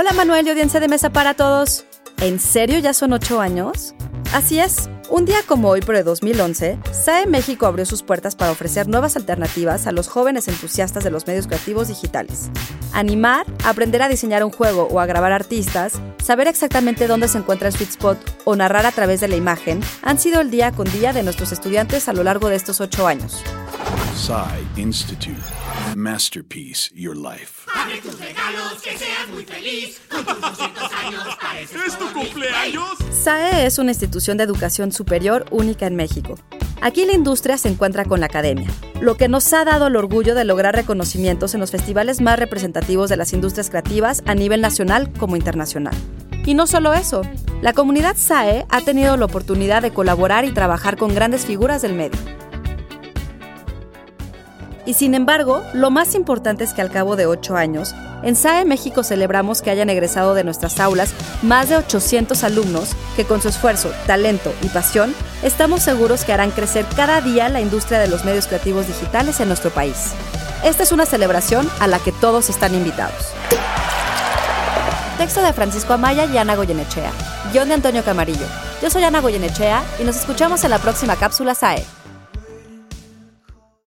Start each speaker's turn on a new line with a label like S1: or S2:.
S1: Hola Manuel y audiencia de mesa para todos. ¿En serio ya son ocho años? Así es. Un día como hoy, pero de 2011, SAE México abrió sus puertas para ofrecer nuevas alternativas a los jóvenes entusiastas de los medios creativos digitales. Animar, aprender a diseñar un juego o a grabar artistas, saber exactamente dónde se encuentra el sweet spot o narrar a través de la imagen han sido el día con día de nuestros estudiantes a lo largo de estos ocho años.
S2: Institute. Masterpiece Your Life.
S3: Abre tus regalos, que seas muy feliz. Con tus 200 años pareces
S4: ¿Es tu cumpleaños?
S1: SAE es una institución de educación superior única en México. Aquí la industria se encuentra con la academia, lo que nos ha dado el orgullo de lograr reconocimientos en los festivales más representativos de las industrias creativas a nivel nacional como internacional. Y no solo eso, la comunidad SAE ha tenido la oportunidad de colaborar y trabajar con grandes figuras del medio. Y sin embargo, lo más importante es que al cabo de ocho años, en SAE México celebramos que hayan egresado de nuestras aulas más de 800 alumnos que con su esfuerzo, talento y pasión estamos seguros que harán crecer cada día la industria de los medios creativos digitales en nuestro país. Esta es una celebración a la que todos están invitados. Texto de Francisco Amaya y Ana Goyenechea. Guión de Antonio Camarillo. Yo soy Ana Goyenechea y nos escuchamos en la próxima cápsula SAE.